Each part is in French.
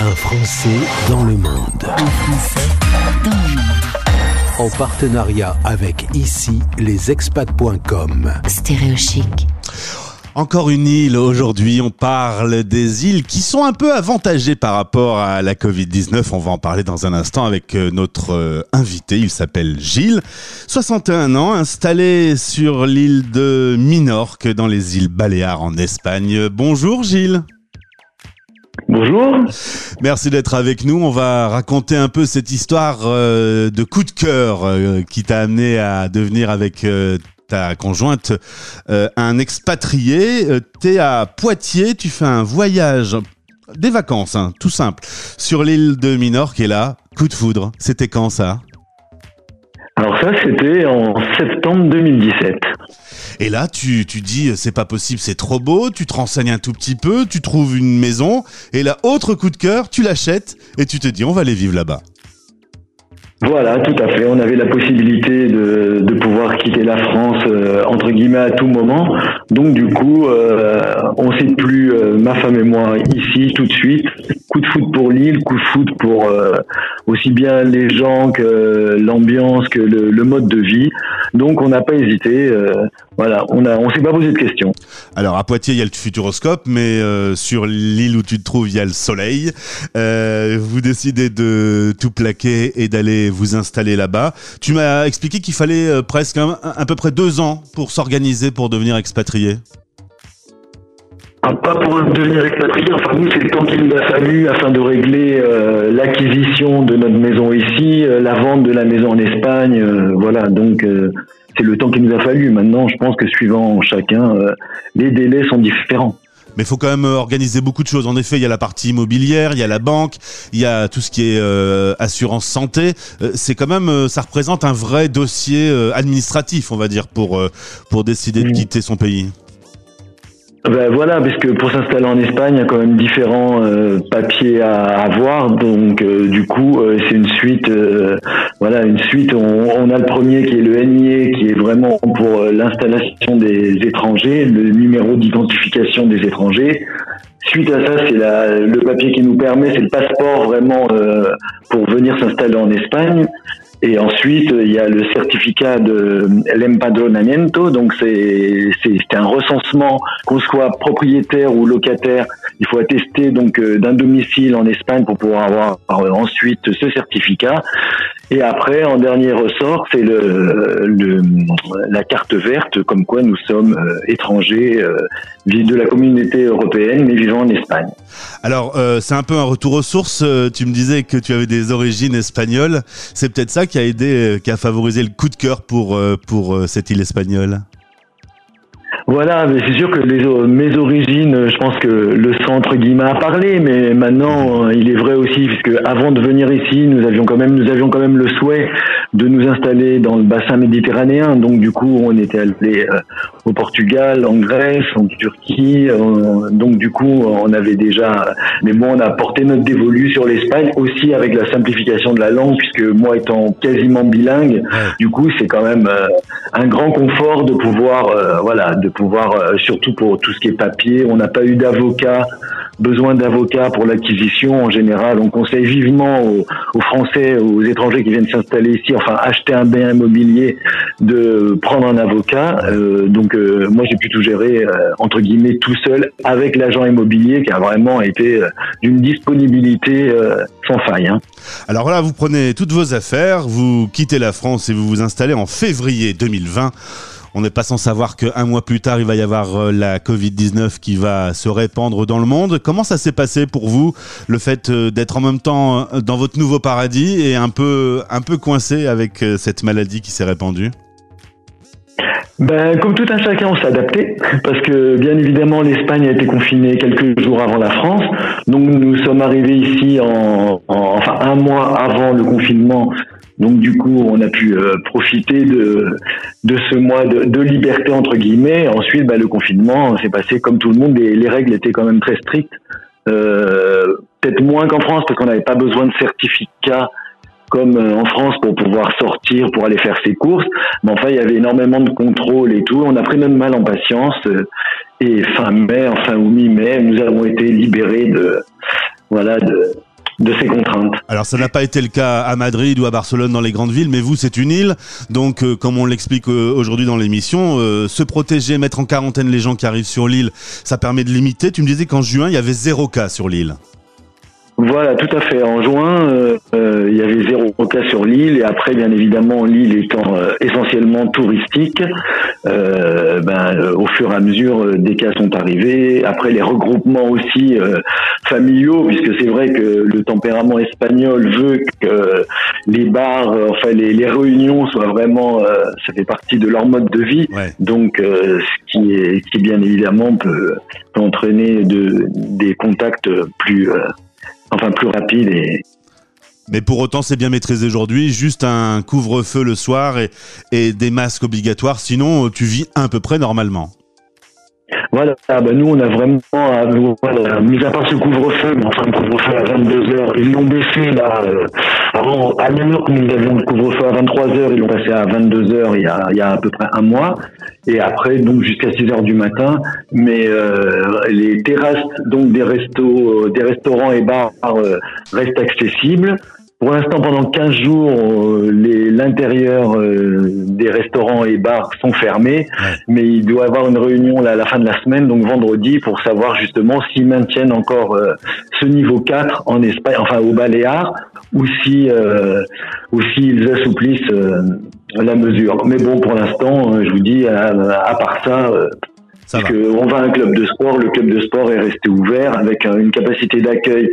Un Français dans le monde. En partenariat avec ici les expats.com. Stéréochic. Encore une île aujourd'hui, on parle des îles qui sont un peu avantagées par rapport à la Covid-19. On va en parler dans un instant avec euh, notre euh, invité, il s'appelle Gilles, 61 ans, installé sur l'île de Minorque dans les îles Baléares en Espagne. Bonjour Gilles. Bonjour. Merci d'être avec nous. On va raconter un peu cette histoire euh, de coup de cœur euh, qui t'a amené à devenir avec euh, ta conjointe un expatrié. T'es à Poitiers, tu fais un voyage, des vacances, hein, tout simple, sur l'île de Minorque et là, coup de foudre. C'était quand ça? Alors ça, c'était en septembre 2017. Et là, tu, tu dis, c'est pas possible, c'est trop beau, tu te renseignes un tout petit peu, tu trouves une maison, et là, autre coup de cœur, tu l'achètes, et tu te dis, on va aller vivre là-bas. Voilà, tout à fait. On avait la possibilité de, de pouvoir quitter la France euh, entre guillemets à tout moment. Donc du coup, euh, on sait plus euh, ma femme et moi ici tout de suite. Coup de foot pour l'île, coup de foot pour euh, aussi bien les gens que l'ambiance, que le, mode de vie. Donc on n'a pas hésité. Voilà, on a, on s'est pas posé de questions. Alors à Poitiers, il y a le Futuroscope, mais sur l'île où tu te trouves, il y a le soleil. vous décidez de tout plaquer et d'aller vous installer là-bas. Tu m'as expliqué qu'il fallait euh, presque un, à peu près deux ans pour s'organiser pour devenir expatrié. Ah, pas pour devenir expatrié, enfin nous c'est le temps qu'il nous a fallu afin de régler euh, l'acquisition de notre maison ici, euh, la vente de la maison en Espagne, voilà, donc c'est le temps qu'il nous a fallu. Maintenant je pense que suivant chacun, les délais sont différents mais il faut quand même euh, organiser beaucoup de choses. En effet, il y a la partie immobilière, il y a la banque, il y a tout ce qui est euh, assurance santé. Euh, c'est quand même, ça représente un vrai dossier administratif, on va dire, pour pour décider de quitter son pays. Ben voilà, parce que pour s'installer en Espagne, il y a quand même différents euh, papiers à avoir. Donc, euh, du coup, euh, c'est une suite. voilà, une suite. On, on, a le premier qui est le NIE, qui est vraiment pour l'installation des étrangers, le numéro d'identification des étrangers. Suite à ça, c'est le papier qui nous permet, c'est le passeport vraiment pour venir s'installer en Espagne. Et ensuite, il y a le certificat de l'empadronamiento, donc c'est c'est un recensement, qu'on soit propriétaire ou locataire, il faut attester donc euh, d'un domicile en Espagne pour pouvoir avoir euh, ensuite ce certificat. Et après, en dernier ressort, c'est le, le, la carte verte, comme quoi nous sommes euh, étrangers de la communauté européenne, mais vivant en Espagne. Alors, c'est un peu un retour aux sources. Tu me disais que tu avais des origines espagnoles. C'est peut-être ça qui a aidé, qui a favorisé le coup de cœur pour, pour cette île espagnole voilà, c'est sûr que les, mes origines, je pense que le centre guillemets a parlé, mais maintenant il est vrai aussi, puisque avant de venir ici, nous avions quand même, nous avions quand même le souhait de nous installer dans le bassin méditerranéen. Donc du coup, on était allé euh, au Portugal, en Grèce, en Turquie. Euh, donc du coup, on avait déjà, mais bon, on a porté notre dévolu sur l'Espagne aussi avec la simplification de la langue, puisque moi étant quasiment bilingue, du coup, c'est quand même euh, un grand confort de pouvoir, voilà, de pouvoir, surtout pour tout ce qui est papier, on n'a pas eu d'avocat, besoin d'avocat pour l'acquisition en général. On conseille vivement aux, Français, aux étrangers qui viennent s'installer ici, enfin acheter un bien immobilier, de prendre un avocat. Euh, donc euh, moi j'ai pu tout gérer entre guillemets tout seul avec l'agent immobilier qui a vraiment été d'une disponibilité sans faille. Hein. Alors là, vous prenez toutes vos affaires, vous quittez la France et vous vous installez en février 2020 on n'est pas sans savoir qu'un mois plus tard, il va y avoir euh, la Covid-19 qui va se répandre dans le monde. Comment ça s'est passé pour vous, le fait euh, d'être en même temps euh, dans votre nouveau paradis et un peu, un peu coincé avec cette maladie qui s'est répandue? Ben, comme tout un chacun, on s'est adapté parce que bien évidemment l'Espagne a été confinée quelques jours avant la France, donc nous sommes arrivés ici en enfin un mois avant le confinement donc du coup, on a pu euh, profiter de, de ce mois de, de liberté entre guillemets. Ensuite, bah, le confinement s'est passé comme tout le monde. Et les règles étaient quand même très strictes. Euh, Peut-être moins qu'en France parce qu'on n'avait pas besoin de certificat comme euh, en France pour pouvoir sortir, pour aller faire ses courses. Mais enfin, il y avait énormément de contrôle et tout. On a pris notre mal en patience. Et fin mai, enfin ou mi-mai, nous avons été libérés de voilà de de ces contraintes. Alors ça n'a pas été le cas à Madrid ou à Barcelone dans les grandes villes, mais vous c'est une île, donc euh, comme on l'explique euh, aujourd'hui dans l'émission, euh, se protéger, mettre en quarantaine les gens qui arrivent sur l'île, ça permet de limiter. Tu me disais qu'en juin il y avait zéro cas sur l'île. Voilà, tout à fait. En juin, euh, euh, il y avait zéro cas sur l'île et après, bien évidemment, l'île étant euh, essentiellement touristique, ben, au fur et à mesure, des cas sont arrivés. Après, les regroupements aussi familiaux, puisque c'est vrai que le tempérament espagnol veut que les bars, enfin les, les, réunions soient vraiment, ça fait partie de leur mode de vie. Donc, ce qui est, qui bien évidemment peut, peut entraîner de, des contacts plus enfin plus rapide et mais pour autant, c'est bien maîtrisé aujourd'hui. Juste un couvre-feu le soir et, et, des masques obligatoires. Sinon, tu vis à peu près normalement. Voilà, ah bah, nous on a vraiment, euh, voilà, mis à part ce couvre-feu, mais enfin le couvre-feu à 22h, ils l'ont baissé là, euh, avant, à New York nous avions le couvre-feu à 23h, ils l'ont passé à 22h il y, a, il y a à peu près un mois, et après donc jusqu'à 6h du matin, mais euh, les terrasses donc des restos, des restaurants et bars restent accessibles, pour l'instant, pendant 15 jours, euh, l'intérieur euh, des restaurants et bars sont fermés, mais il doit y avoir une réunion à la fin de la semaine, donc vendredi, pour savoir justement s'ils maintiennent encore euh, ce niveau 4 en Espagne, enfin au Baléares, ou si ou s'ils assouplissent la mesure. Mais bon, pour l'instant, je vous dis, à, à part ça. ça on va à un club de sport, le club de sport est resté ouvert avec une capacité d'accueil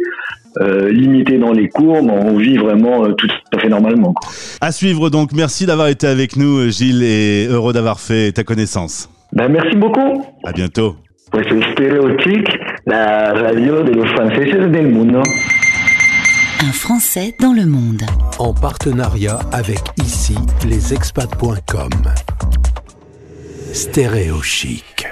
euh, limité dans les cours, mais on vit vraiment euh, tout à fait normalement. À suivre donc, merci d'avoir été avec nous Gilles et heureux d'avoir fait ta connaissance. Ben, merci beaucoup. À bientôt. Pues la radio de los franceses del mundo. Un Français dans le monde. En partenariat avec ici, lesexpats.com. Stéréo Chic.